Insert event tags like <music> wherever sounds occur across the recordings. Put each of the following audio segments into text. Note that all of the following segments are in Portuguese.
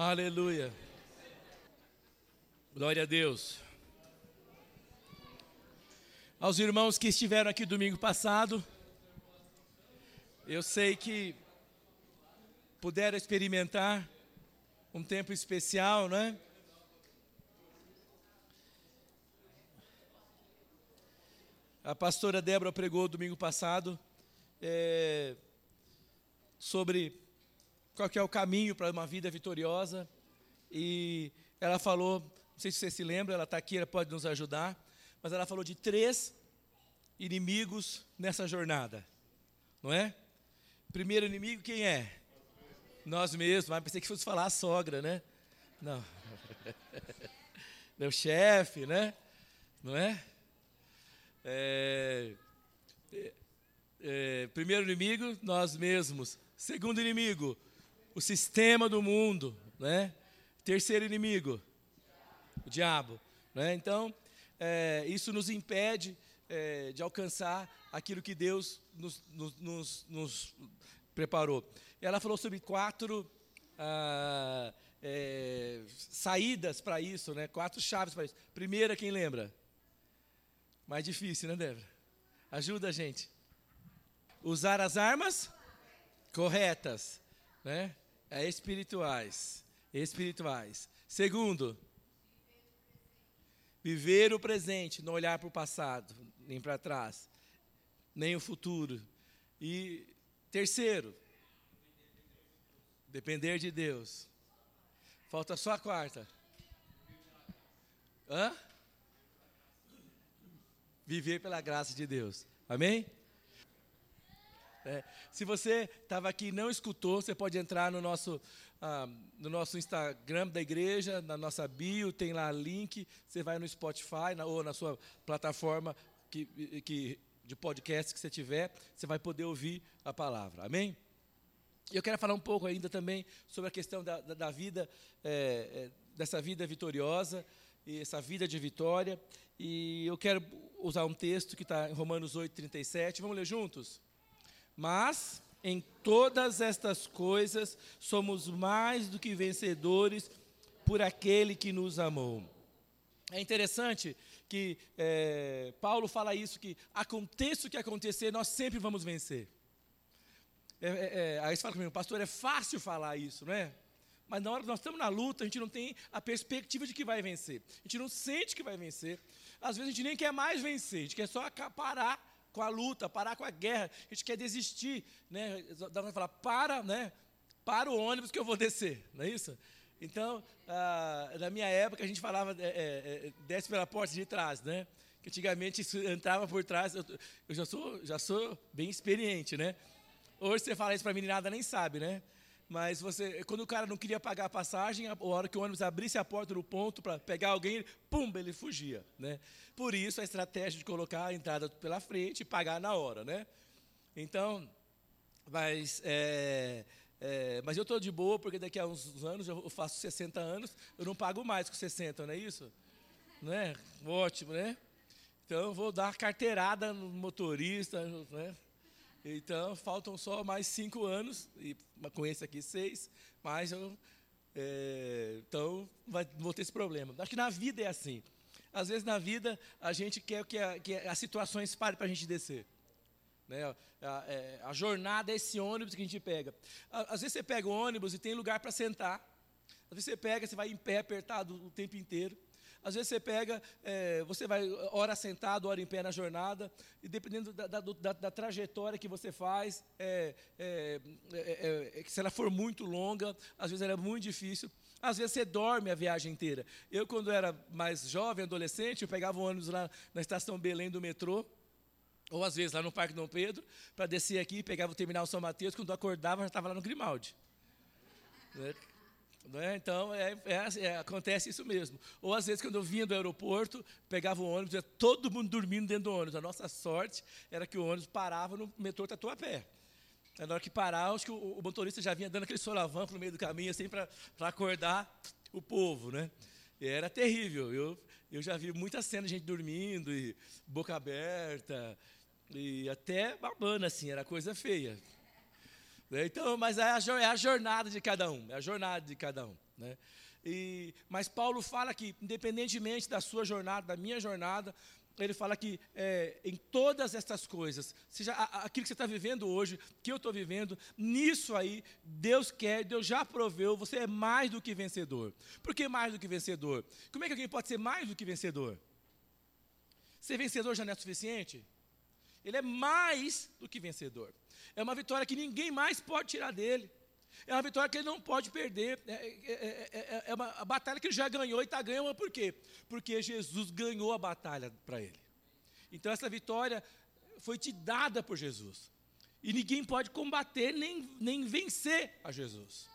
Aleluia. Glória a Deus. Aos irmãos que estiveram aqui domingo passado, eu sei que puderam experimentar um tempo especial, né? A pastora Débora pregou domingo passado é, sobre qual que é o caminho para uma vida vitoriosa. E ela falou, não sei se você se lembra, ela está aqui, ela pode nos ajudar, mas ela falou de três inimigos nessa jornada, não é? Primeiro inimigo, quem é? Nós mesmos, mas pensei que fosse falar a sogra, né? Não. <laughs> Meu chefe, né? Não é? É, é, é, primeiro inimigo, nós mesmos. Segundo inimigo, o sistema do mundo, né? Terceiro inimigo, o diabo, né? Então, é, isso nos impede é, de alcançar aquilo que Deus nos, nos, nos, preparou. E ela falou sobre quatro ah, é, saídas para isso, né? Quatro chaves para isso. Primeira, quem lembra? Mais difícil, né, Débora? Ajuda a gente. Usar as armas corretas, né? É espirituais, espirituais. Segundo, viver o presente, não olhar para o passado, nem para trás, nem o futuro. E terceiro, depender de Deus. Falta só a quarta. Hã? viver pela graça de Deus. Amém? É, se você estava aqui e não escutou, você pode entrar no nosso, ah, no nosso Instagram da igreja, na nossa bio, tem lá link. Você vai no Spotify na, ou na sua plataforma que, que, de podcast que você tiver, você vai poder ouvir a palavra. Amém? Eu quero falar um pouco ainda também sobre a questão da, da, da vida, é, é, dessa vida vitoriosa, e essa vida de vitória. E eu quero usar um texto que está em Romanos 8, 37. Vamos ler juntos? Mas em todas estas coisas somos mais do que vencedores por aquele que nos amou. É interessante que é, Paulo fala isso, que aconteça o que acontecer, nós sempre vamos vencer. É, é, é aí você fala comigo, pastor, é fácil falar isso, não é? Mas na hora que nós estamos na luta, a gente não tem a perspectiva de que vai vencer. A gente não sente que vai vencer. Às vezes a gente nem quer mais vencer, a gente quer só parar com a luta, parar com a guerra. A gente quer desistir, né? Dá para falar, para, né? Para o ônibus que eu vou descer, não é isso? Então, ah, na minha época, a gente falava, é, é, é desce pela porta de trás, né? Que antigamente entrava por trás, eu, eu, já, sou, já sou bem experiente, né? Hoje você fala isso para a meninada, nem sabe, né? Mas você, quando o cara não queria pagar a passagem, a hora que o ônibus abrisse a porta do ponto para pegar alguém, pum, ele fugia, né? Por isso a estratégia de colocar a entrada pela frente e pagar na hora, né? Então, mas é, é, mas eu estou de boa porque daqui a uns anos eu faço 60 anos, eu não pago mais com 60, não é isso? Não é? Ótimo, né? Então eu vou dar carteirada no motorista, né? Então, faltam só mais cinco anos, e com esse aqui seis, mas eu. É, então, vai, vou ter esse problema. Acho que na vida é assim. Às vezes, na vida, a gente quer que, a, que as situações parem para a gente descer. Né? A, a, é, a, jornada é esse ônibus que a gente pega. Às vezes, você pega o ônibus e tem lugar para sentar. Às vezes, você pega, você vai em pé apertado o tempo inteiro. Às vezes você pega, é, você vai hora sentado, hora em pé na jornada, e dependendo da, da, da, da trajetória que você faz, é é, é, é, se ela for muito longa, às vezes ela é muito difícil. Às vezes você dorme a viagem inteira. Eu, quando era mais jovem, adolescente, eu pegava o ônibus lá na estação Belém do metrô, ou às vezes lá no Parque Dom Pedro, para descer aqui, pegava o terminal São Mateus, quando eu acordava, já estava lá no Grimaldi. Né? Então, é, é, é, acontece isso mesmo. Ou, às vezes, quando eu vinha do aeroporto, pegava o ônibus, ia todo mundo dormindo dentro do ônibus. A nossa sorte era que o ônibus parava no metrô Tatuapé. Na hora que parava, acho que o, o motorista já vinha dando aquele solavanco no meio do caminho, assim, para acordar o povo. Né? E era terrível. Eu, eu já vi muita cena de gente dormindo, e boca aberta, e até babando, assim, era coisa feia. Né? Então, mas é, é a jornada de cada um, é a jornada de cada um. Né? E, mas Paulo fala que, independentemente da sua jornada, da minha jornada, ele fala que é, em todas estas coisas, seja aquilo que você está vivendo hoje, que eu estou vivendo, nisso aí, Deus quer, Deus já proveu, você é mais do que vencedor. Por que mais do que vencedor? Como é que alguém pode ser mais do que vencedor? Ser vencedor já não é suficiente? Ele é mais do que vencedor. É uma vitória que ninguém mais pode tirar dele. É uma vitória que ele não pode perder. É, é, é, é uma batalha que ele já ganhou e está ganhando. Por quê? Porque Jesus ganhou a batalha para ele. Então essa vitória foi te dada por Jesus. E ninguém pode combater nem, nem vencer a Jesus.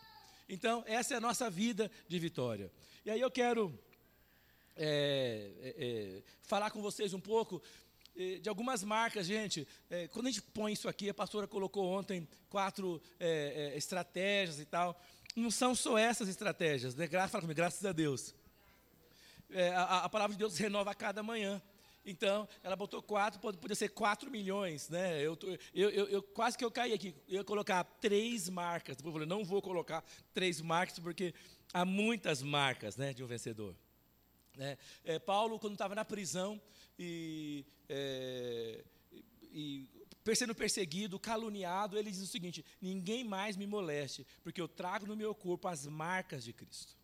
Então, essa é a nossa vida de vitória. E aí eu quero é, é, é, falar com vocês um pouco é, de algumas marcas, gente. É, quando a gente põe isso aqui, a pastora colocou ontem quatro é, estratégias e tal. Não são só essas estratégias, né? Gra fala comigo, graças a Deus. A, a, palavra de Deus renova a cada manhã. Então, ela botou quatro, podia ser quatro milhões, né? Eu, eu, eu, eu, quase que eu caí aqui. Eu ia colocar três marcas. Depois eu falei, não vou colocar três marcas, porque há muitas marcas né, de um vencedor. Né? É, Paulo, quando estava na prisão e, é, e sendo perseguido, caluniado, ele diz o seguinte: ninguém mais me moleste, porque eu trago no meu corpo as marcas de Cristo.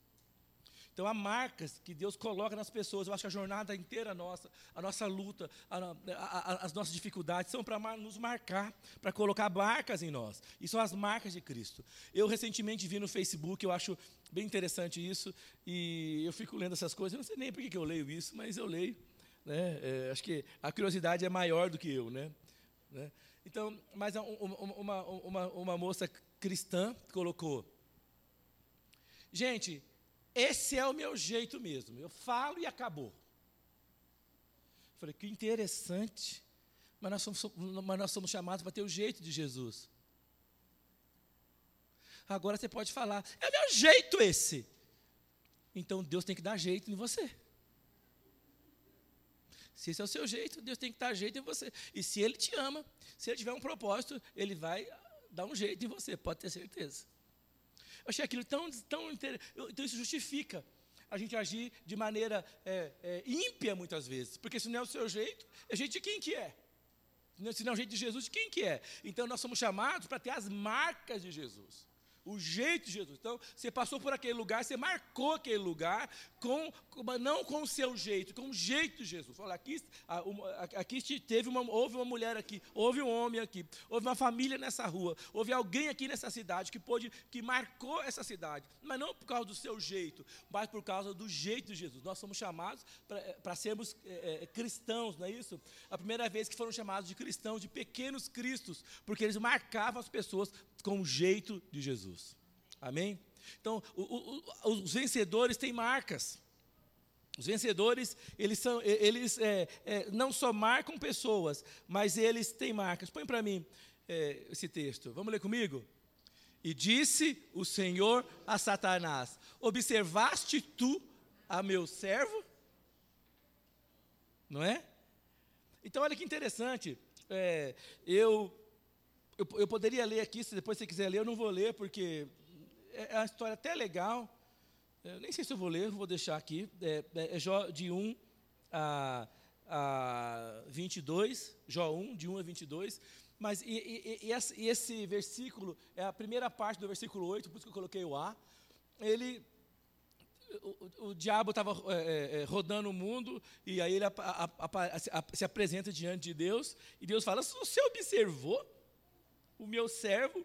Então, há marcas que Deus coloca nas pessoas. Eu acho que a jornada inteira nossa, a nossa luta, a, a, as nossas dificuldades são para nos marcar, para colocar marcas em nós. E são as marcas de Cristo. Eu recentemente vi no Facebook, eu acho bem interessante isso, e eu fico lendo essas coisas. Eu não sei nem por que eu leio isso, mas eu leio. Né? É, acho que a curiosidade é maior do que eu. Né? né? Então, mas uma, uma, uma moça cristã colocou. Gente, esse é o meu jeito mesmo. Eu falo e acabou. Falei, que interessante. Mas nós somos, mas nós somos chamados para ter o jeito de Jesus. Agora você pode falar, é o meu jeito esse. Então Deus tem que dar jeito em você. Se esse é o seu jeito, Deus tem que dar jeito em você. E se Ele te ama, se Ele tiver um propósito, Ele vai dar um jeito em você, pode ter certeza. Eu achei aquilo tão, tão interessante. Então isso justifica a gente agir de maneira é, é, ímpia muitas vezes. Porque se não é o seu jeito, é jeito de quem que é? Se não é o jeito de Jesus, de quem que é? Então nós somos chamados para ter as marcas de Jesus o jeito de Jesus. Então, você passou por aquele lugar, você marcou aquele lugar, com, não com o seu jeito, com o jeito de Jesus. Olha, aqui, aqui teve uma, houve uma mulher aqui, houve um homem aqui, houve uma família nessa rua, houve alguém aqui nessa cidade que pôde, que marcou essa cidade, mas não por causa do seu jeito, mas por causa do jeito de Jesus. Nós somos chamados para sermos é, é, cristãos, não é isso? A primeira vez que foram chamados de cristãos, de pequenos cristos, porque eles marcavam as pessoas com o jeito de Jesus. Amém? Então, o, o, os vencedores têm marcas. Os vencedores, eles, são, eles é, é, não só marcam pessoas, mas eles têm marcas. Põe para mim é, esse texto. Vamos ler comigo? E disse o Senhor a Satanás: Observaste tu a meu servo? Não é? Então, olha que interessante. É, eu eu, eu poderia ler aqui, se depois você quiser ler, eu não vou ler, porque é, é uma história até legal. Eu nem sei se eu vou ler, vou deixar aqui. É, é, é Jó de 1 a, a 22, Jó 1, de 1 a 22. Mas e, e, e, esse, esse, versículo é a primeira parte do versículo 8, por isso que eu coloquei o A. Ele, o, o diabo estava é, é, rodando o mundo e aí ele a, a, se apresenta diante de Deus e Deus fala: Você observou? O meu servo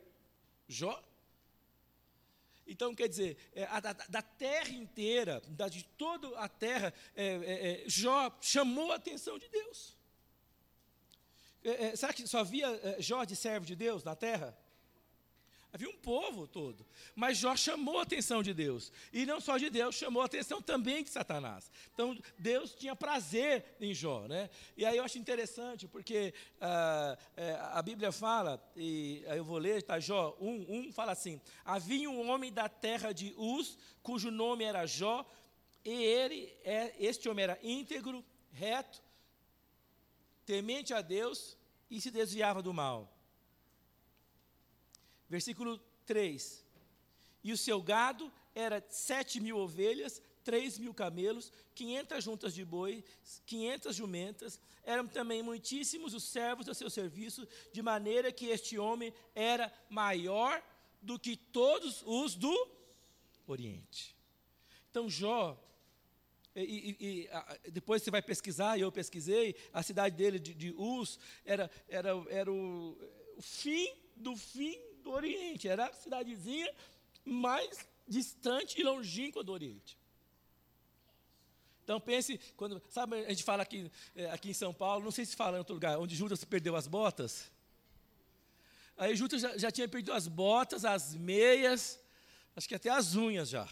Jó. Então, quer dizer, é, a, da, da, terra inteira, da, de toda a terra, é, é, é Jó chamou a atenção de Deus. É, é, será que só havia Jó de servo de Deus na terra? Havia um povo todo. Mas Jó chamou a atenção de Deus. E não só de Deus, chamou a atenção também de Satanás. Então, Deus tinha prazer em Jó. Né? E aí eu acho interessante, porque ah, é, a Bíblia fala, e aí eu vou ler, tá, Jó 1, 1 fala assim: Havia um homem da terra de Uz, cujo nome era Jó, e ele, é, este homem era íntegro, reto, temente a Deus e se desviava do mal. Versículo 3: E o seu gado era sete mil ovelhas, três mil camelos, quinhentas juntas de boi, quinhentas jumentas. Eram também muitíssimos os servos a seu serviço, de maneira que este homem era maior do que todos os do Oriente. Então Jó e, e, e depois você vai pesquisar, e eu pesquisei, a cidade dele, de, de Uz, era, era, era o, o fim do fim do Oriente. Era a cidadezinha mais distante e longínqua do Oriente. Então pense, quando, sabe, a gente fala aqui, é, aqui em São Paulo, não sei se fala em outro lugar, onde Judas perdeu as botas. Aí Judas já, já tinha perdido as botas, as meias, acho que até as unhas já.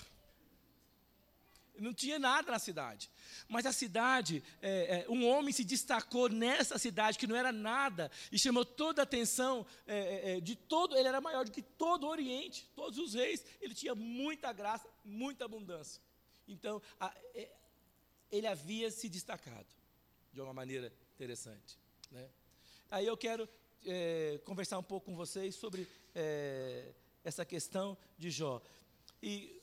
Não tinha nada na cidade. Mas a cidade, é, é, um homem se destacou nessa cidade que não era nada e chamou toda a atenção é, é, é, de todo. Ele era maior do que todo o Oriente, todos os reis. Ele tinha muita graça, muita abundância. Então, a, é, ele havia se destacado de uma maneira interessante. Né? Aí eu quero conversar um pouco com vocês sobre essa questão de Jó. E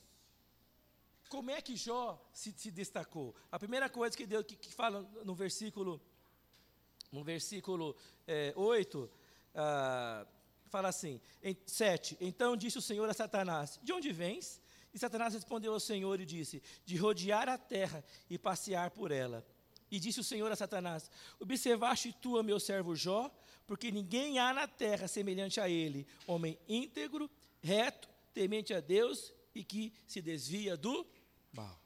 como é que Jó se, se destacou? A primeira coisa que Deus que, que fala no versículo, no versículo é, 8, ah, fala assim, em 7, então disse o Senhor a Satanás, de onde vens? E Satanás respondeu ao Senhor e disse, de rodear a terra e passear por ela. E disse o Senhor a Satanás, observaste tu, meu servo Jó, porque ninguém há na terra semelhante a ele, homem íntegro, reto, temente a Deus e que se desvia do mal.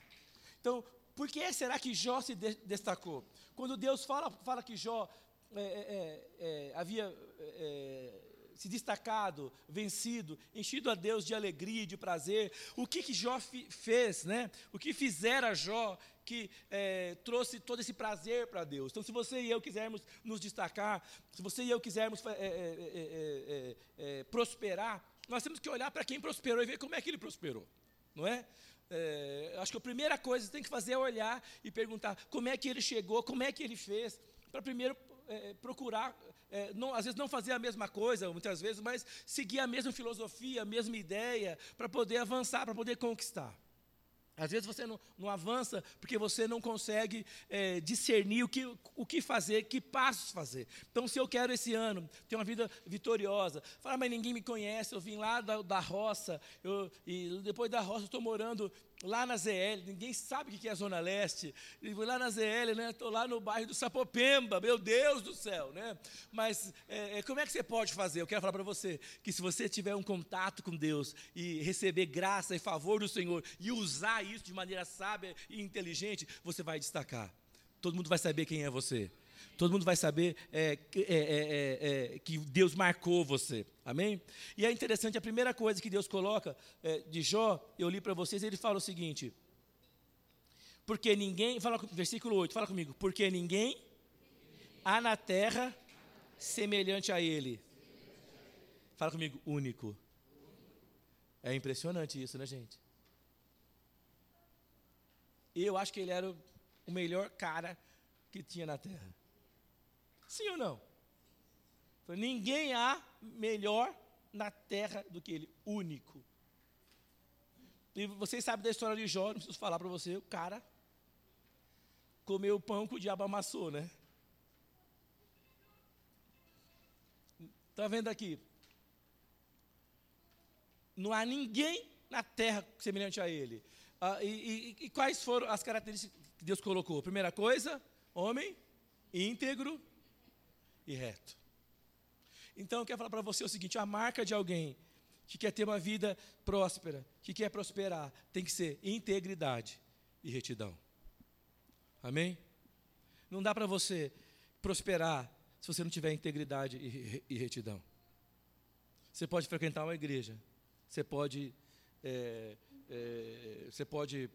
Então, por que será que Jó se de destacou? Quando Deus fala, fala que Jó é, é, é, é havia é, se destacado, vencido, enchido a Deus de alegria e de prazer, o que, que Jó fez, né? O que fizera Jó que é, trouxe todo esse prazer para Deus. Então, se você e eu quisermos nos destacar, se você e eu quisermos prosperar, nós temos que olhar para quem prosperou e ver como é que ele prosperou, não é? É, acho que a primeira coisa que tem que fazer é olhar e perguntar como é que ele chegou, como é que ele fez, para primeiro é, procurar, é, não, às vezes não fazer a mesma coisa, muitas vezes, mas seguir a mesma filosofia, a mesma ideia, para poder avançar, para poder conquistar. Às vezes você não, não, avança porque você não consegue é, discernir o que, o que fazer, que passos fazer. Então, se eu quero esse ano ter uma vida vitoriosa, falar, mas ninguém me conhece, eu vim lá da, da roça, eu, e depois da roça estou morando lá na ZL, ninguém sabe o que é a Zona Leste, e lá na ZL, né, estou lá no bairro do Sapopemba, meu Deus do céu, né? Mas é, é, como é que você pode fazer? Eu quero falar para você que se você tiver um contato com Deus e receber graça e favor do Senhor e usar isso de maneira sábia e inteligente, você vai destacar. Todo mundo vai saber quem é você. Todo mundo vai saber é, é, é, é, que Deus marcou você. Amém? E é interessante, a primeira coisa que Deus coloca é, de Jó, eu li para vocês, ele fala o seguinte. Porque ninguém, fala, versículo 8, fala comigo. Porque ninguém há na terra semelhante a ele. Fala comigo, único. É impressionante isso, né, gente? Eu acho que ele era o melhor cara que tinha na terra. Sim ou não? Ninguém há melhor na terra do que ele, único. E vocês sabem da história de Jó, não preciso falar para você, o cara comeu o pão que o diabo amassou, né? Está vendo aqui? Não há ninguém na terra semelhante a ele. Ah, e, e, e, quais foram as características que Deus colocou? Primeira coisa, homem íntegro, e reto. Então eu quero falar para você o seguinte: a marca de alguém que quer ter uma vida próspera, que quer prosperar, tem que ser integridade e retidão. Amém? Não dá para você prosperar se você não tiver integridade e, retidão. Você pode frequentar uma igreja, você pode, é, é, você pode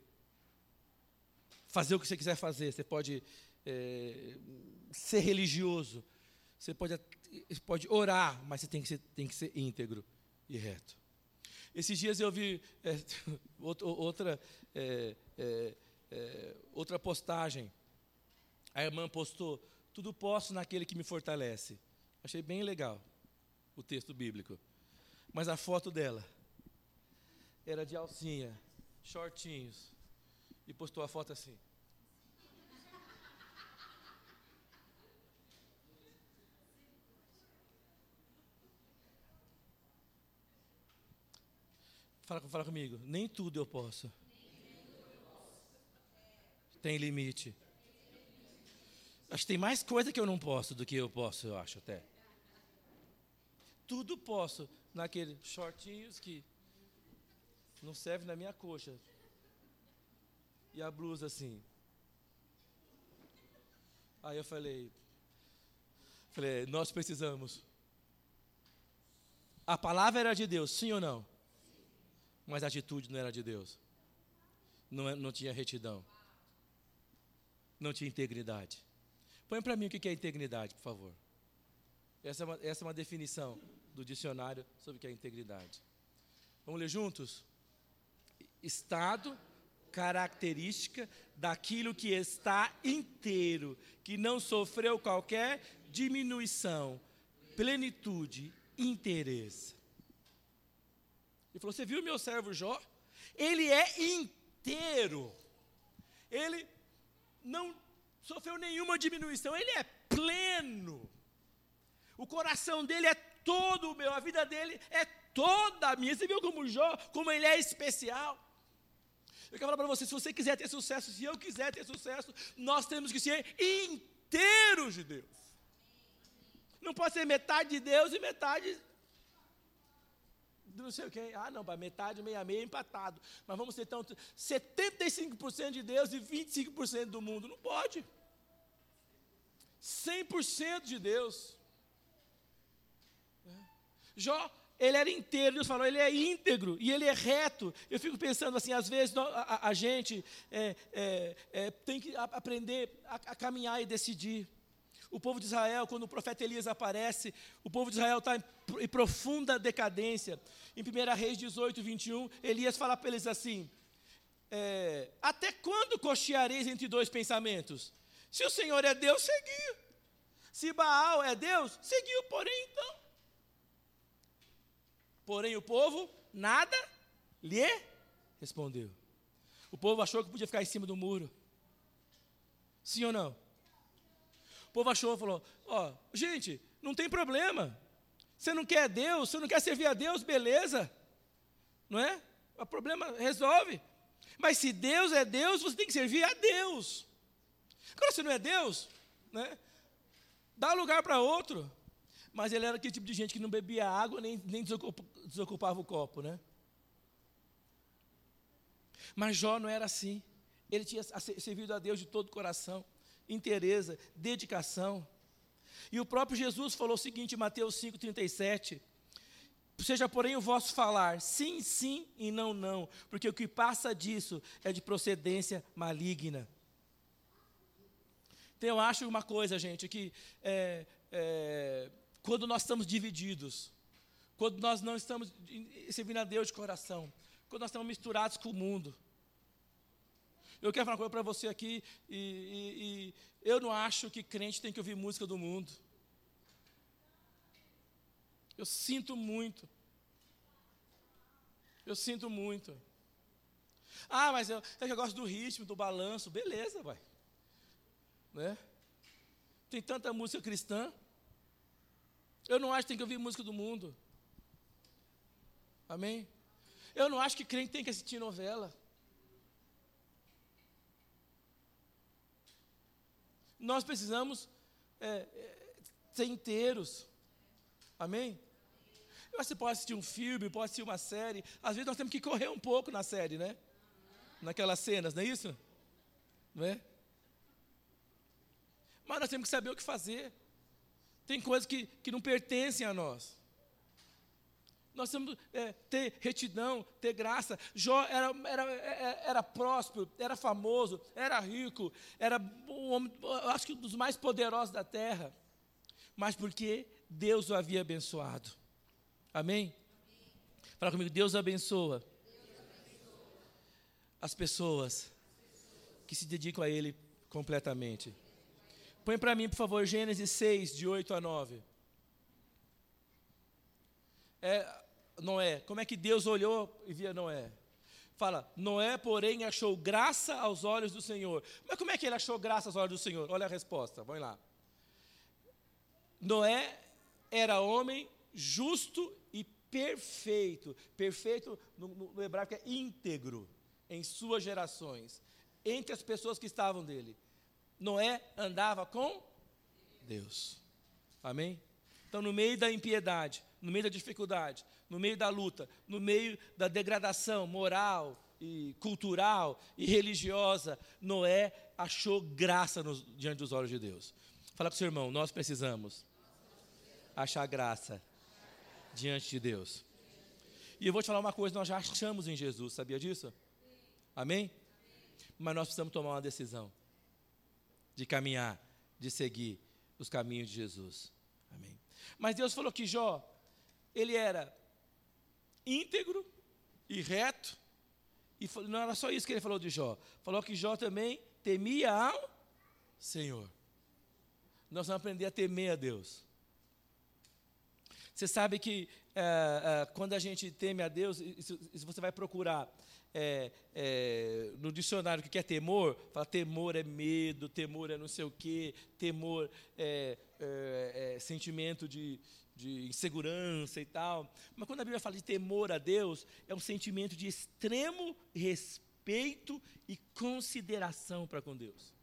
fazer o que você quiser fazer, você pode é, ser religioso, você pode, pode orar, mas você tem que ser, tem que ser íntegro e reto. Esses dias eu vi é, <laughs> outra, é, é, é, outra postagem. A irmã postou: Tudo posso naquele que me fortalece. Achei bem legal o texto bíblico. Mas a foto dela era de alcinha, shortinhos. E postou a foto assim. Fala, fala comigo. Nem tudo eu posso. Tem limite. Acho que tem mais coisa que eu não posso do que eu posso, eu acho até. Tudo posso naqueles shortinhos que não serve na minha coxa. E a blusa assim. Aí eu falei, falei, nós precisamos. A palavra era de Deus, sim ou não? Mas a atitude não era de Deus. Não, é, não tinha retidão. Não tinha integridade. Põe para mim o que é integridade, por favor. Essa é, uma, essa é uma definição do dicionário sobre o que é integridade. Vamos ler juntos? Estado, característica daquilo que está inteiro, que não sofreu qualquer diminuição, plenitude, interesse. Ele falou: Você viu meu servo Jó? Ele é inteiro. Ele não sofreu nenhuma diminuição, ele é pleno. O coração dele é todo o meu, a vida dele é toda a minha. Você viu como Jó, como ele é especial? Eu quero falar para você, se você quiser ter sucesso, se eu quiser ter sucesso, nós temos que ser inteiros de Deus. Não pode ser metade de Deus e metade não sei quê. Ah, não, para metade, meia, meia, empatado. Mas vamos ter então 75% de Deus e 25% do mundo. Não pode. 100% de Deus. É. Jó, ele era inteiro, Deus falou, ele é íntegro e ele é reto. Eu fico pensando assim, às vezes a, a, a gente é, é, é, tem que aprender a, a caminhar e decidir. O povo de Israel, quando o profeta Elias aparece, o povo de Israel está em, profunda decadência. Em 1 Reis 18, 21, Elias fala para eles assim: é, Até quando cocheareis entre dois pensamentos? Se o Senhor é Deus, seguiu. Se Baal é Deus, seguiu, porém então. Porém o povo nada lhe respondeu. O povo achou que podia ficar em cima do muro. Sim ou não? O povo achou, falou: Ó, oh, gente, não tem problema. Você não quer Deus, você não quer servir a Deus, beleza. Não é? O problema resolve. Mas se Deus é Deus, você tem que servir a Deus. Agora, se não é Deus, né? Dá lugar para outro. Mas ele era aquele tipo de gente que não bebia água nem, nem desocupava o copo, né? Mas Jó não era assim. Ele tinha servido a Deus de todo o coração interesa, dedicação. E o próprio Jesus falou o seguinte em Mateus 5,37: Seja, porém, o vosso falar sim, sim e não, não, porque o que passa disso é de procedência maligna. Então, eu acho uma coisa, gente, que é, é, quando nós estamos divididos, quando nós não estamos servindo a Deus de coração, quando nós estamos misturados com o mundo, eu quero falar uma coisa para você aqui, e, e, e eu não acho que crente tem que ouvir música do mundo. Eu sinto muito. Eu sinto muito. Ah, mas eu, é eu gosto do ritmo, do balanço. Beleza, vai. Né? Tem tanta música cristã. Eu não acho que tem que ouvir música do mundo. Amém? Eu não acho que crente tem que assistir novela. Nós precisamos é, é, ser inteiros. Amém? Você pode assistir um filme, pode assistir uma série. Às vezes nós temos que correr um pouco na série, né? Naquelas cenas, não é isso? Não é? Mas nós temos que saber o que fazer. Tem coisas que, que não pertencem a nós. Nós temos é, ter retidão, ter graça. Jó era, era, era, era, próspero, era famoso, era rico, era um homem, acho que um dos mais poderosos da terra. Mas porque Deus o havia abençoado. Amém? Fala comigo, Deus abençoa, Deus abençoa. as pessoas que se dedicam a Ele completamente. Põe para mim, por favor, Gênesis 6, de 8 a 9. É, Noé. Como é que Deus olhou e via Noé? Fala, Noé, porém, achou graça aos olhos do Senhor. Mas como é que ele achou graça aos olhos do Senhor? Olha a resposta, vamos lá. Noé era homem justo e perfeito. Perfeito no, no, no hebraico é íntegro em suas gerações, entre as pessoas que estavam dele. Noé andava com Deus. Amém? Então, no meio da impiedade, no meio da dificuldade, no meio da luta, no meio da degradação moral e cultural e religiosa, Noé achou graça diante dos olhos de Deus. Fala com o seu irmão, nós precisamos achar graça diante de Deus. E eu vou te falar uma coisa, nós já achamos em Jesus, sabia disso? Amém? Mas nós precisamos tomar uma decisão de caminhar, de seguir os caminhos de Jesus. Amém. Mas Deus falou que Jó, ele era íntegro e reto, e não era só isso que ele falou de Jó, falou que Jó também temia ao Senhor. Nós vamos aprender a temer a Deus. Você sabe que é, é, quando a gente teme a Deus, se você vai procurar é, é, no dicionário o que é temor, fala temor é medo, temor é não sei o quê, temor é, é, é, sentimento de, de insegurança e tal. Mas quando a Bíblia fala de temor a Deus, é um sentimento de extremo respeito e consideração para com Deus.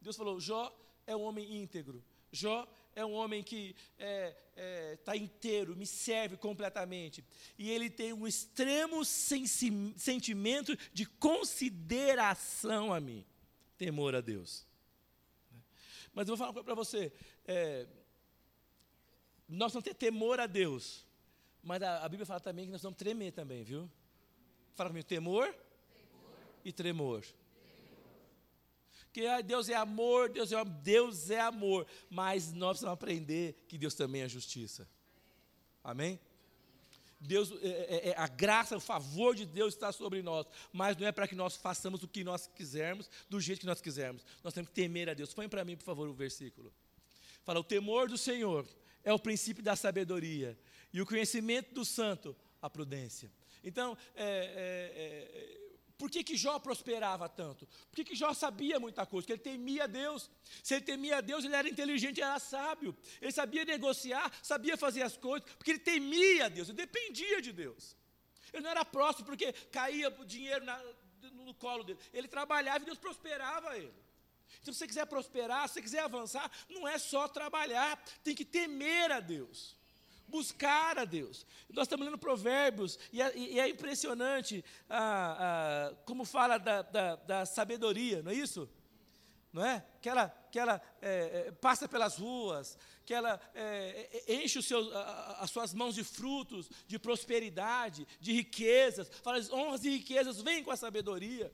Deus falou: Jó é um homem íntegro. Jó é um homem que está é, é, tá inteiro, me serve completamente. E ele tem um extremo sentimento de consideração a mim, temor a Deus. Mas eu vou falar para você, é, nós não temos temor a Deus, mas a, a, Bíblia fala também que nós vamos tremer também, viu? Fala comigo, temor, temor. e tremor que ah, Deus é amor, Deus é, Deus é amor, mas nós precisamos aprender que Deus também é justiça. Amém? Deus, é, é, é, a graça, o favor de Deus está sobre nós, mas não é para que nós façamos o que nós quisermos, do jeito que nós quisermos. Nós temos que temer a Deus. Põe para mim, por favor, o versículo. Fala: o temor do Senhor é o princípio da sabedoria, e o conhecimento do santo, a prudência. Então, é, é, é por que, que Jó prosperava tanto? Por que, que Jó sabia muita coisa? Porque ele temia Deus. Se ele temia Deus, ele era inteligente, era sábio. Ele sabia negociar, sabia fazer as coisas, porque ele temia Deus, ele dependia de Deus. Ele não era próximo porque caía o dinheiro na, no colo dele. Ele trabalhava e Deus prosperava ele. Então, se você quiser prosperar, se você quiser avançar, não é só trabalhar, tem que temer a Deus buscar a Deus. Nós estamos lendo Provérbios e é, e é impressionante ah, ah, como fala da, da, da, sabedoria, não é isso? Não é? Que ela, que ela é, é passa pelas ruas, que ela é, é enche seus, as suas mãos de frutos, de prosperidade, de riquezas. Fala, honras e riquezas vêm com a sabedoria.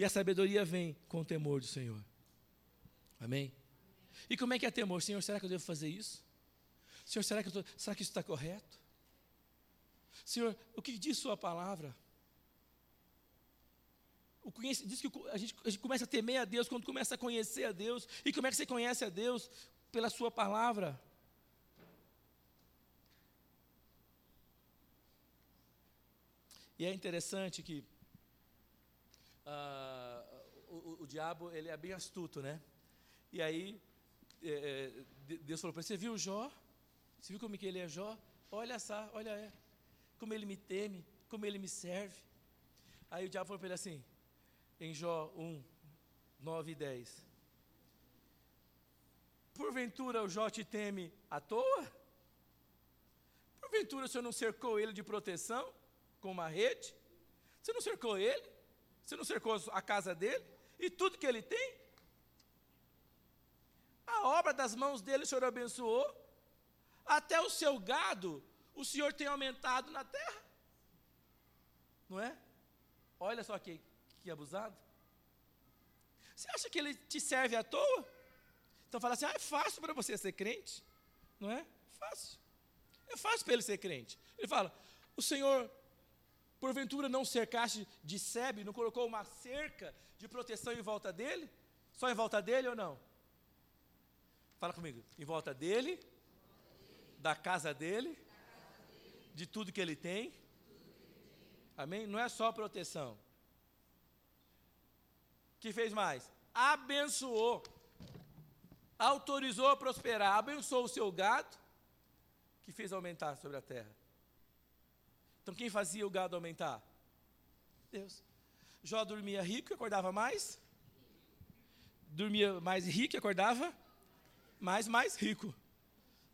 E a sabedoria vem com o temor do Senhor. Amém? E como é que é temor? Senhor, será que eu devo fazer isso? Senhor, será que, tô, será que isso está correto? Senhor, o que diz Sua palavra? O conhece, diz que a gente, a gente começa a temer a Deus quando começa a conhecer a Deus. E como é que você conhece a Deus? Pela Sua palavra. E é interessante que uh, o, o, diabo ele é bem astuto, né? E aí é, Deus falou para ele: Você viu Jó? Você viu como que ele é Jó? Olha só, olha é. Como ele me teme, como ele me serve. Aí o diabo falou para ele assim, em Jó 1, 9 e 10. Porventura o Jó te teme à toa? Porventura o Senhor não cercou ele de proteção com uma rede? Você não cercou ele? Você não cercou a casa dele? E tudo que ele tem? A obra das mãos dele o Senhor abençoou até o seu gado o Senhor tem aumentado na terra. Não é? Olha só que, que abusado. Você acha que ele te serve à toa? Então fala assim: ah, é fácil para você ser crente. Não é? Fácil. É fácil para ele ser crente. Ele fala: o Senhor, porventura, não cercaste de sebe, não colocou uma cerca de proteção em volta dele? Só em volta dele ou não? Fala comigo. Em volta dele, da casa dele, de tudo que ele tem Amém? Não é só proteção. que fez mais? Abençoou. Autorizou a prosperar. Abençoou o seu gado, que fez aumentar sobre a terra. Então quem fazia o gado aumentar? Deus. Jó dormia rico e acordava mais? Dormia mais rico e acordava mais, mais rico.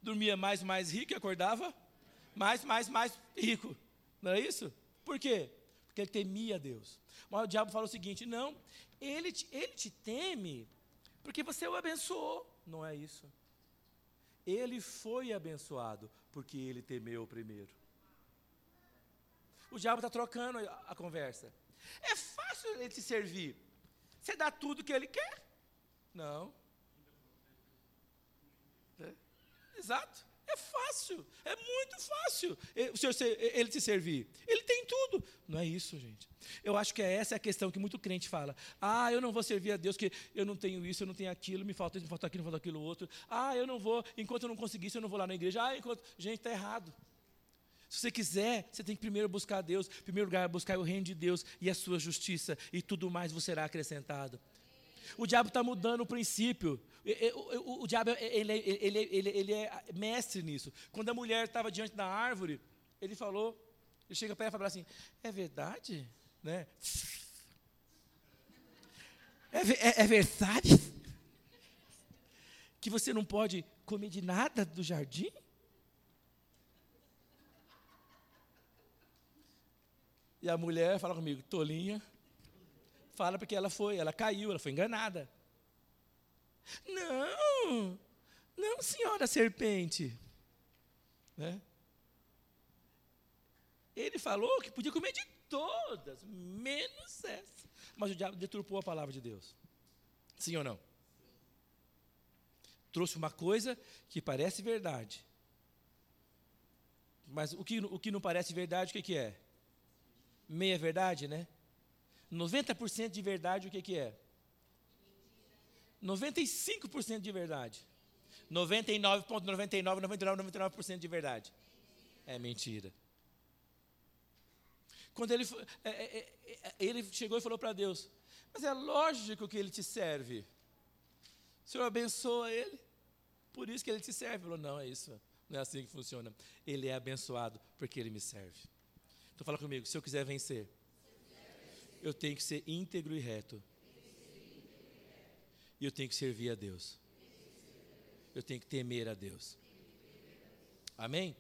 Dormia mais, mais rico e acordava mais, mais, mais rico. Não é isso? Por quê? Porque ele temia Deus. Mas o diabo fala o seguinte: não, ele te, ele te teme porque você o abençoou. Não é isso. Ele foi abençoado porque ele temeu primeiro. O diabo está trocando a, conversa. É fácil ele te servir. Você dá tudo que ele quer? Não. É. Exato. É fácil, é muito fácil ele te servir. Ele tem tudo. Não é isso, gente. Eu acho que é essa a questão que muito crente fala. Ah, eu não vou servir a Deus porque eu não tenho isso, eu não tenho aquilo, me falta isso, me falta aquilo, me falta aquilo outro. Ah, eu não vou, enquanto eu não conseguir isso, eu não vou lá na igreja. Ah, enquanto. Gente, está errado. Se você quiser, você tem que primeiro buscar Deus, em primeiro lugar, buscar o reino de Deus e a sua justiça, e tudo mais vos será acrescentado. O diabo está mudando o princípio. O, o, o diabo ele, ele, ele, ele, é mestre nisso. Quando a mulher estava diante da árvore, ele falou, ele chega para ela e fala assim: É verdade? Né? É, é, é verdade que você não pode comer de nada do jardim? E a mulher fala comigo, tolinha, fala porque ela foi, ela caiu, ela foi enganada. Não, não, senhora serpente. Né? Ele falou que podia comer de todas, menos essa. Mas o diabo deturpou a palavra de Deus. Sim ou não? Trouxe uma coisa que parece verdade. Mas o que, o que não parece verdade, o que, que é? Meia verdade, né? 90% de verdade, o que, que é? 95% de verdade. 99,99, 99, 99% de verdade. É mentira. Quando ele, é, é, é, ele chegou e falou para Deus: Mas é lógico que ele te serve. O Senhor abençoa ele, por isso que ele te serve. Ele falou: Não, é isso. Não é assim que funciona. Ele é abençoado porque ele me serve. Então fala comigo: se eu quiser vencer, eu tenho que ser íntegro e reto. E eu tenho que servir a Deus. Eu tenho que temer a Deus. Amém?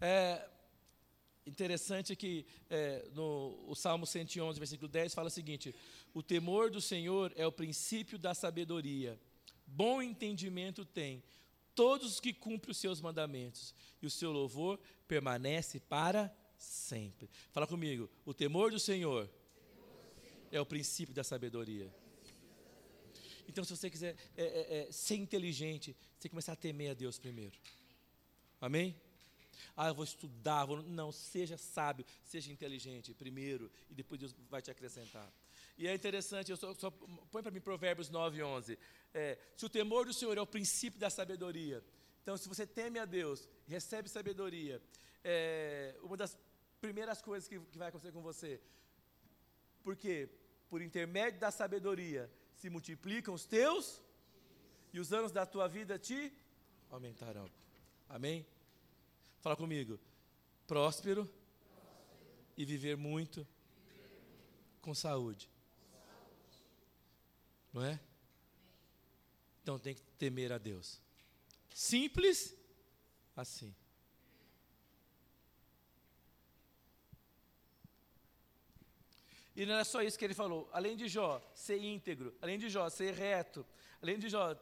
É interessante que é, no o Salmo 111, versículo 10, fala o seguinte: O temor do Senhor é o princípio da sabedoria. Bom entendimento tem todos os que cumprem os seus mandamentos, e o seu louvor permanece para sempre. Fala comigo: o temor do Senhor é o princípio da sabedoria. Então, se você quiser é, é, é, ser inteligente, você tem que começar a temer a Deus primeiro. Amém? Ah, eu vou estudar. Vou... Não, seja sábio, seja inteligente primeiro, e depois Deus vai te acrescentar. E é interessante, eu só, só põe para mim Provérbios 9, 11. É, se o temor do Senhor é o princípio da sabedoria, então se você teme a Deus, recebe sabedoria, é, uma das primeiras coisas que, que vai acontecer com você, porque por intermédio da sabedoria se multiplicam os teus e os anos da tua vida te aumentarão. Amém? Fala comigo. Próspero, e viver muito com saúde. Não é? Então tem que temer a Deus. Simples assim. E não é só isso que ele falou. Além de Jó ser íntegro, além de Jó ser reto, além de Jó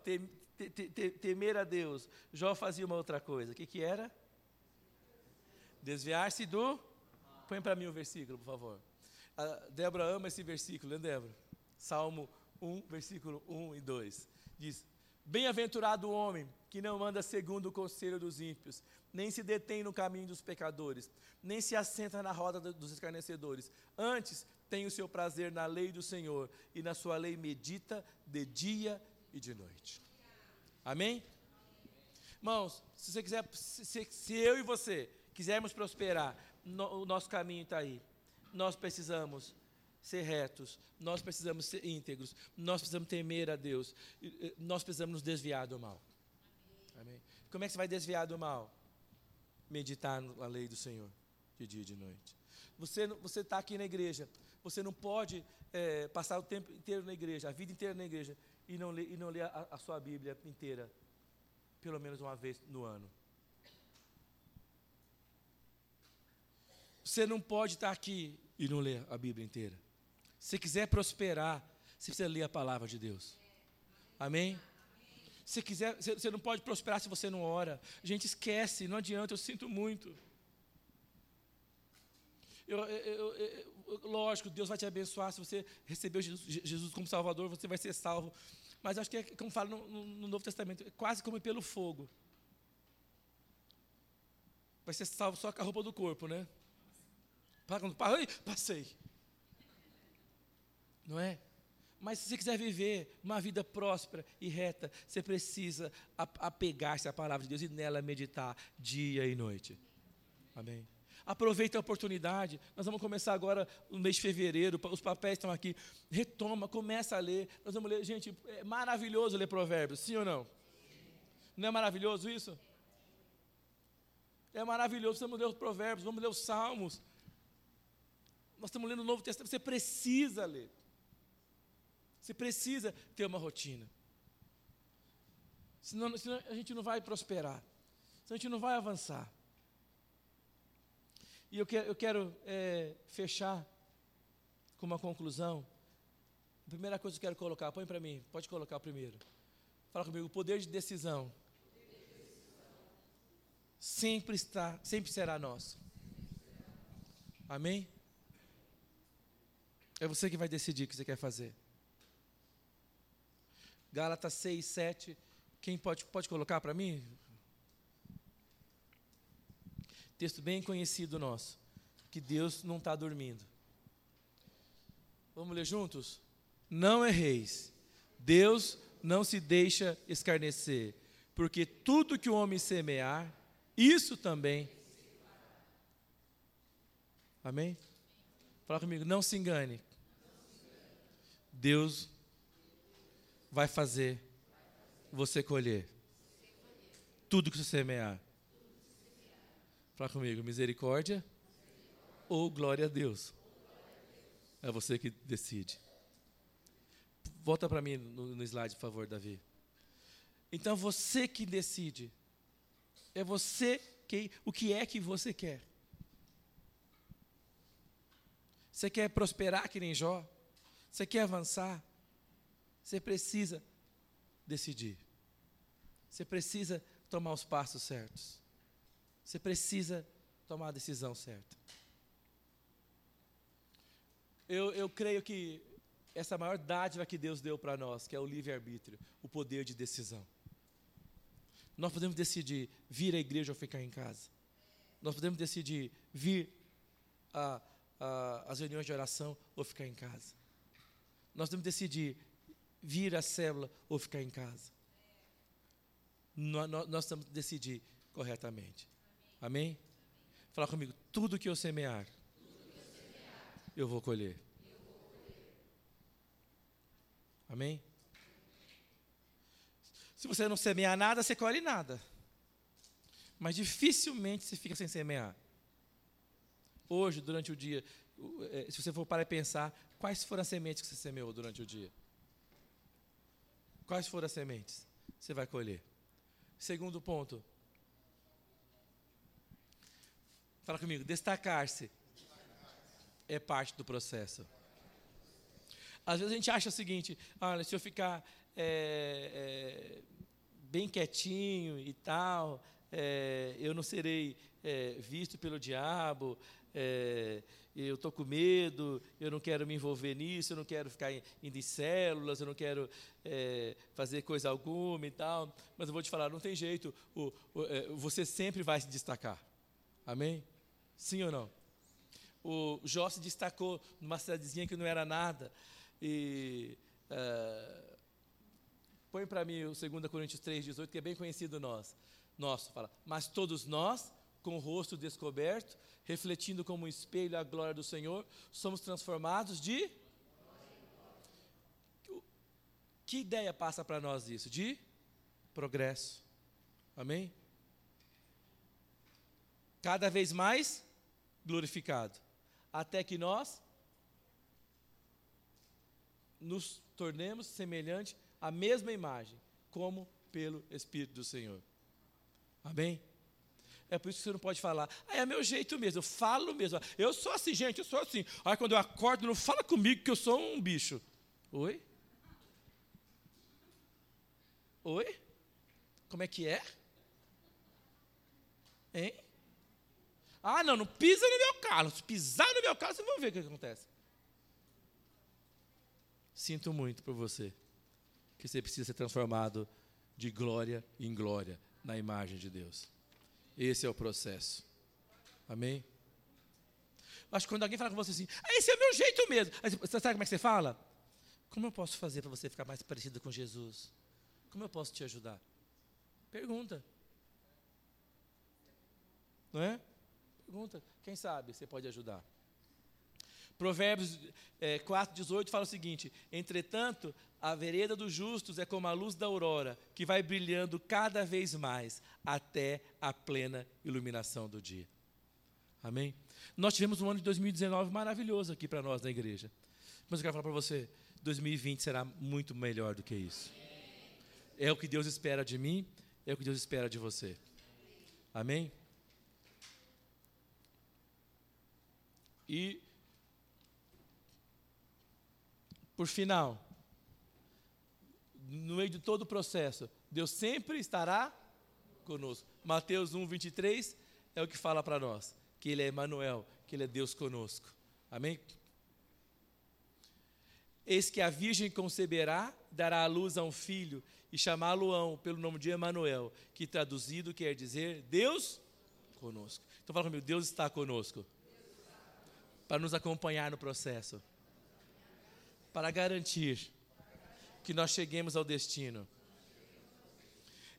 temer a Deus, Jó fazia uma outra coisa. O que, que era? Desviar-se do. Põe para mim o versículo, por favor. A Débora ama esse versículo, né, Débora? Salmo 1, versículo 1 e 2. Diz: Bem-aventurado o homem que não anda segundo o conselho dos ímpios, nem se detém no caminho dos pecadores, nem se assenta na roda dos escarnecedores. Antes, tem o seu prazer na lei do Senhor, e na sua lei medita de dia e de noite. Amém? Irmãos, se você quiser, se, se eu e você quisermos prosperar, no, o nosso caminho está aí. nós precisamos ser retos, nós precisamos ser íntegros, nós precisamos temer a Deus, nós precisamos nos desviar do mal. Amém? Como é que você vai desviar do mal? Meditar na lei do Senhor, de dia e de noite. Você está aqui na igreja, você não pode é, passar o tempo inteiro na igreja, a vida inteira na igreja, e não ler, e não ler a, a sua Bíblia inteira, pelo menos uma vez no ano. Você não pode estar aqui e não ler a Bíblia inteira. Se quiser prosperar, você precisa ler a palavra de Deus. Amém? Se quiser, você não pode prosperar se você não ora. A gente esquece, não adianta, eu sinto muito. Eu, eu, eu, lógico, Deus vai te abençoar. Se você recebeu Jesus, Jesus, como Salvador, você vai ser salvo. Mas acho que é como fala no, no, no Novo Testamento, é quase como pelo fogo. Vai ser salvo só com a roupa do corpo, né? Passei. Não é? Mas se você quiser viver uma vida próspera e reta, você precisa apegar-se à palavra de Deus e nela meditar dia e noite. Amém. Aproveita a oportunidade. Nós vamos começar agora no mês de fevereiro. Os papéis estão aqui. Retoma, começa a ler. Nós vamos ler. Gente, é maravilhoso ler provérbios, sim ou não? Não é maravilhoso isso? É maravilhoso. Vamos ler os provérbios, vamos ler os salmos. Nós estamos lendo o Novo Testamento. Você precisa ler. Você precisa ter uma rotina. Senão, senão a gente não vai prosperar. Senão a gente não vai avançar. E eu quero, eu quero é, fechar com uma conclusão. A primeira coisa que eu quero colocar, põe para mim, pode colocar primeiro. Fala comigo, o poder de decisão sempre está, sempre será nosso. Amém? É você que vai decidir o que você quer fazer. Gálatas 6, 7. Quem pode, pode colocar para mim? Texto bem conhecido nosso. Que Deus não está dormindo. Vamos ler juntos? Não erreis. Deus não se deixa escarnecer. Porque tudo que o homem semear, isso também. Amém? Fala comigo, não se engane. Deus vai fazer você colher tudo que você semear. Fala comigo, misericórdia ou glória a Deus? É você que decide. Volta para mim no, no slide, por favor, Davi. Então você que decide. É você que o que é que você quer? Você quer prosperar que nem Jó? Você quer avançar? Você precisa decidir. Você precisa tomar os passos certos. Você precisa tomar a decisão certa. Eu, eu creio que essa maior dádiva que Deus deu para nós, que é o livre-arbítrio, o poder de decisão. Nós podemos decidir vir à igreja ou ficar em casa. Nós podemos decidir vir às reuniões de oração ou ficar em casa. Nós podemos decidir vir à célula ou ficar em casa. Nós, nós temos que decidir corretamente. Amém? Fala comigo, tudo que eu semear, eu vou colher. Amém? Se você não semear nada, você colhe nada. Mas dificilmente se fica sem semear. Hoje, durante o dia, é, se você for para pensar, quais foram as sementes que você semeou durante o dia? Quais foram as sementes? Você vai colher. Segundo ponto. Fala comigo, destacar-se é parte do processo. Às vezes a gente acha o seguinte: olha, se eu ficar é, é, bem quietinho e tal, é, eu não serei visto pelo diabo, eu estou com medo, eu não quero me envolver nisso, eu não quero ficar indo em células, eu não quero fazer coisa alguma e tal. Mas eu vou te falar, não tem jeito, o, o, você sempre vai se destacar. Amém? Sim ou não? O Jó se destacou numa cidadezinha que não era nada. E é, põe para mim o 2 Coríntios 3,18, que é bem conhecido nós. Nosso, fala, mas todos nós, com o rosto descoberto, refletindo como um espelho a glória do Senhor, somos transformados de. Que ideia passa para nós isso? De progresso. Amém? Cada vez mais glorificado. Até que nós nos tornemos semelhante à mesma imagem, como pelo Espírito do Senhor. Amém? É por isso que você não pode falar, ah, é meu jeito mesmo, eu falo mesmo. Eu sou assim, gente, eu sou assim. Aí quando eu acordo, não fala comigo que eu sou um bicho. Oi? Oi? Como é que é? Hein? Ah, não, não pisa no meu carro. Se pisar no meu carro, vocês vão ver o que acontece. Sinto muito por você, que você precisa ser transformado de glória em glória na imagem de Deus. Esse é o processo. Amém? Acho que quando alguém fala com você assim, ah, esse é o meu jeito mesmo. Você sabe como é que você fala? Como eu posso fazer para você ficar mais parecido com Jesus? Como eu posso te ajudar? Pergunta. Não é? Pergunta. Quem sabe você pode ajudar. Provérbios é, 4, 18 fala o seguinte: Entretanto, a vereda dos justos é como a luz da aurora, que vai brilhando cada vez mais, até a plena iluminação do dia. Amém? Nós tivemos um ano de 2019 maravilhoso aqui para nós na igreja. Mas eu quero falar para você: 2020 será muito melhor do que isso. É o que Deus espera de mim, é o que Deus espera de você. Amém? E por final, no meio de todo o processo, Deus sempre estará conosco. Mateus 1, 23 é o que fala para nós, que Ele é Emmanuel, que Ele é Deus conosco. Amém? Eis que a virgem conceberá, dará à luz a um filho, e chamá-lo-ão pelo nome de Emanuel, que traduzido quer dizer Deus conosco. Então fala comigo, Deus está conosco. Para nos acompanhar no processo para garantir que nós cheguemos ao destino.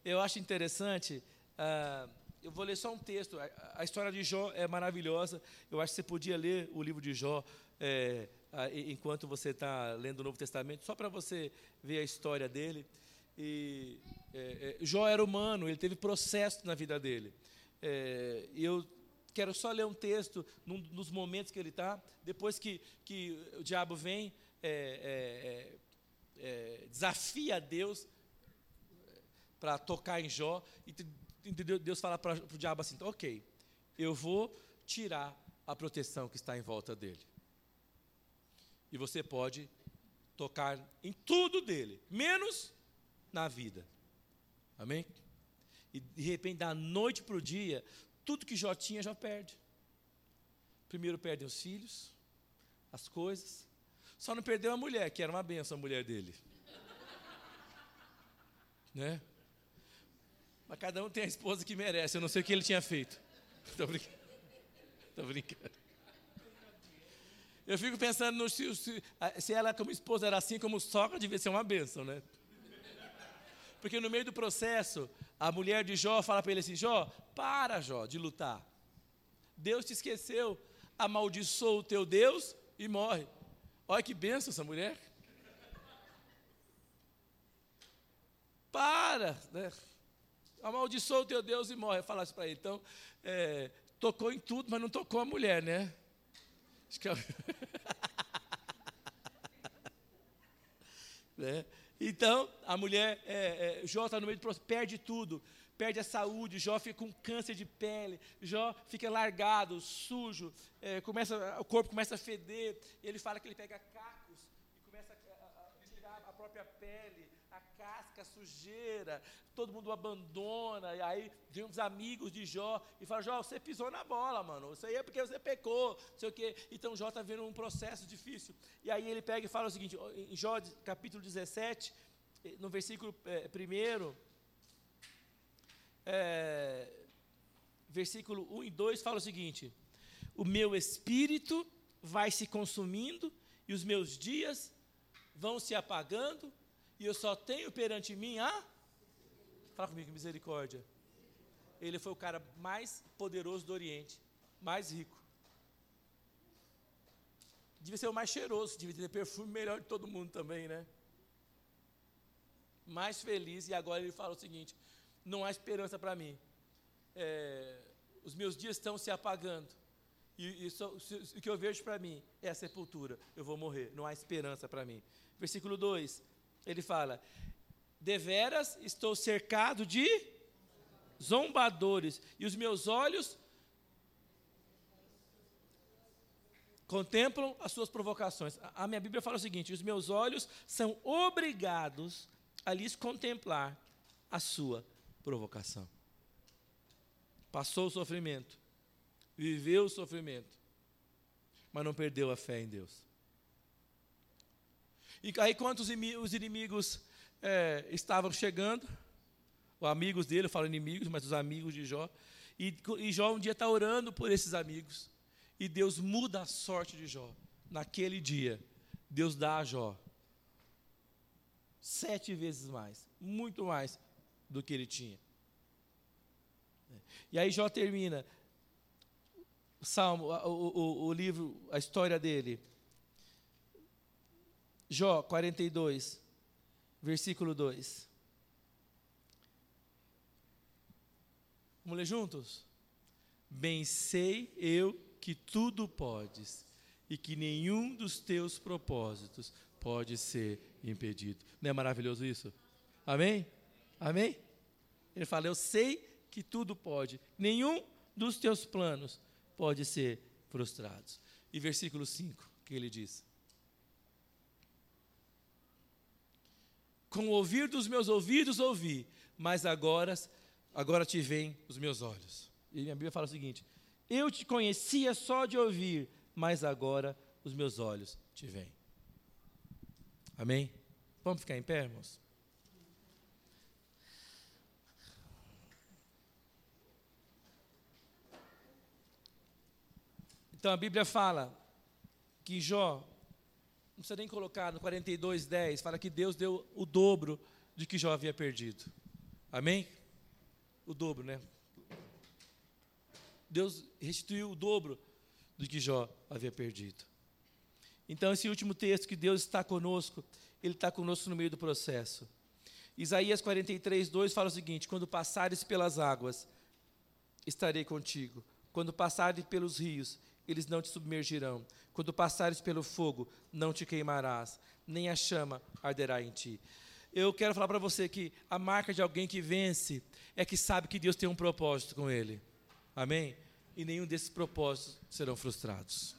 Eu acho interessante, uh, eu vou ler só um texto, a, a, história de Jó é maravilhosa, eu acho que você podia ler o livro de Jó é, a, enquanto você está lendo o Novo Testamento, só para você ver a história dele. E, é, é, Jó era humano, ele teve processo na vida dele. É, eu quero só ler um texto num, nos momentos que ele está, depois que, que o diabo vem, é, é, é, desafia Deus para tocar em Jó, e Deus fala para o diabo assim: ok, eu vou tirar a proteção que está em volta dele. E você pode tocar em tudo dele, menos na vida. Amém? E de repente, da noite para o dia, tudo que Jó tinha, já perde. Primeiro perdem os filhos, as coisas, só não perdeu a mulher, que era uma benção a mulher dele. <laughs> né? Mas cada um tem a esposa que merece. Eu não sei o que ele tinha feito. <laughs> Estou brincando. Estou brincando. Eu fico pensando no, se, se, ela, como esposa, era assim, como sogra, devia ser uma benção, né? Porque no meio do processo, a mulher de Jó fala para ele assim: Jó, para, Jó, de lutar. Deus te esqueceu, amaldiçoa o teu Deus e morre. Olha que benção essa mulher. Para, né? Amaldiçoa o teu Deus e morre. Falasse para ele. Então, é, tocou em tudo, mas não tocou a mulher, né? Acho que é... <laughs> né? Então, a mulher, é, é, Jó está no meio do processo, perde tudo. Perde a saúde, Jó fica com câncer de pele, Jó fica largado, sujo, é, começa, o corpo começa a feder, ele fala que ele pega cacos e começa a, a, a tirar a própria pele, a casca, a sujeira, todo mundo abandona, e aí vem uns amigos de Jó e fala, Jó, você pisou na bola, mano, isso aí é porque você pecou, não sei o quê. Então Jó está vendo um processo difícil. E aí ele pega e fala o seguinte, em Jó capítulo 17, no versículo é, 1, é, versículo 1 e 2 fala o seguinte: O meu espírito vai se consumindo e os meus dias vão se apagando, e eu só tenho perante mim a. Fala comigo, misericórdia. Ele foi o cara mais poderoso do Oriente. mais rico. Devia ser o mais cheiroso, devia ter perfume melhor de todo mundo também, né? Mais feliz, e agora ele fala o seguinte: não há esperança para mim. É, os meus dias estão se apagando. E, e só, o que eu vejo para mim é a sepultura. Eu vou morrer, não há esperança para mim. Versículo 2, ele fala: Deveras estou cercado de zombadores, e os meus olhos contemplam as suas provocações. A, minha Bíblia fala o seguinte: os meus olhos são obrigados a lhes contemplar a sua provocação. Passou o sofrimento, viveu o sofrimento, mas não perdeu a fé em Deus. E aí, quando os inimigos é, estavam chegando, os amigos dele, eu falo inimigos, mas os amigos de Jó, e, e Jó um dia está orando por esses amigos, e Deus muda a sorte de Jó. Naquele dia, Deus dá a Jó sete vezes mais, muito mais do que ele tinha. E aí Jó termina salmo, o, o, o livro, a história dele. Jó 42, versículo 2. Vamos ler juntos? Bem sei eu que tudo podes e que nenhum dos teus propósitos pode ser impedido. Não é maravilhoso isso? Amém? Amém? Ele fala: Eu sei que tudo pode, nenhum dos teus planos pode ser frustrado. E versículo 5, que ele diz: Com o ouvir dos meus ouvidos ouvi, mas agora, agora te veem os meus olhos. E minha Bíblia fala o seguinte: eu te conhecia só de ouvir, mas agora os meus olhos te veem. Amém? Vamos ficar em pé, irmãos? Então a Bíblia fala que Jó, não precisa nem colocar no 42, 10, fala que Deus deu o dobro de que Jó havia perdido. Amém? O dobro, né? Deus restituiu o dobro do que Jó havia perdido. Então, esse último texto, que Deus está conosco, Ele está conosco no meio do processo. Isaías 43, 2 fala o seguinte: Quando passares pelas águas, estarei contigo. Quando passares pelos rios, eles não te submergirão. Quando passares pelo fogo, não te queimarás, nem a chama arderá em ti. Eu quero falar para você que a marca de alguém que vence é que sabe que Deus tem um propósito com ele. Amém? e nenhum desses propósitos serão frustrados.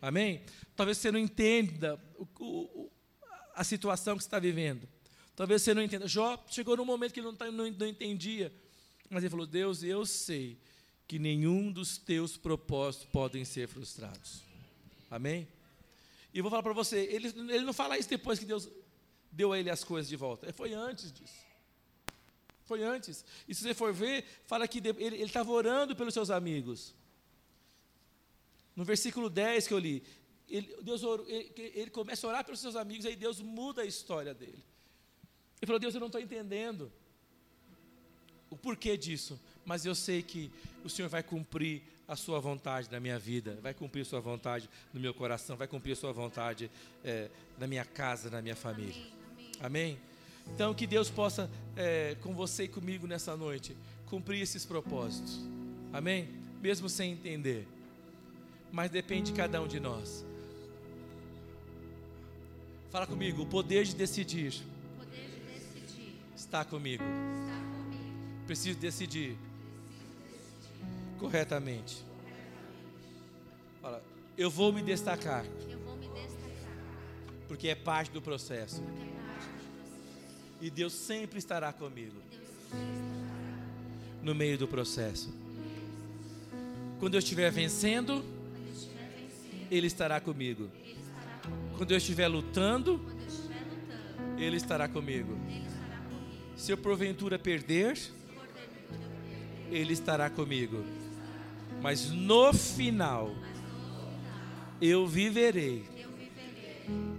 Amém? Talvez você não entenda o, o, a situação que você está vivendo. Talvez você não entenda. Jó chegou num momento que ele não, tá, não, não entendia. Mas ele falou: Deus, eu sei que nenhum dos teus propósitos podem ser frustrados. Amém? E vou falar para você: ele, ele não fala isso depois que Deus deu a ele as coisas de volta. Foi antes disso. Foi antes. E se você for ver, fala que ele estava orando pelos seus amigos. No versículo 10 que eu li, ele, Deus orou, ele, ele, começa a orar pelos seus amigos, aí Deus muda a história dele. Ele falou: Deus, eu não estou entendendo o porquê disso, mas eu sei que o Senhor vai cumprir a sua vontade na minha vida, vai cumprir a sua vontade no meu coração, vai cumprir a sua vontade é, na minha casa, na minha família. Amém? amém? Então, que Deus possa, é, com você e comigo nessa noite, cumprir esses propósitos. Amém? Mesmo sem entender mas depende de cada um de nós. Fala comigo, o poder de decidir, poder de decidir está, comigo. está comigo. Preciso decidir. Corretamente. Fala, eu vou me destacar. Eu vou me destacar. Porque é parte do processo. Porque é parte do processo. E Deus sempre estará comigo. Deus sempre estará. No meio do processo. Quando eu estiver vencendo, ele estará comigo. Quando eu estiver lutando, Ele estará comigo. Se eu porventura perder, Ele estará comigo. Mas no final, eu viverei,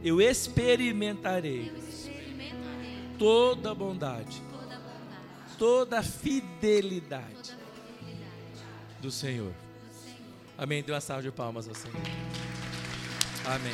eu experimentarei toda bondade, toda fidelidade do Senhor. Amém. Dê uma salva de palmas ao Senhor. Amém.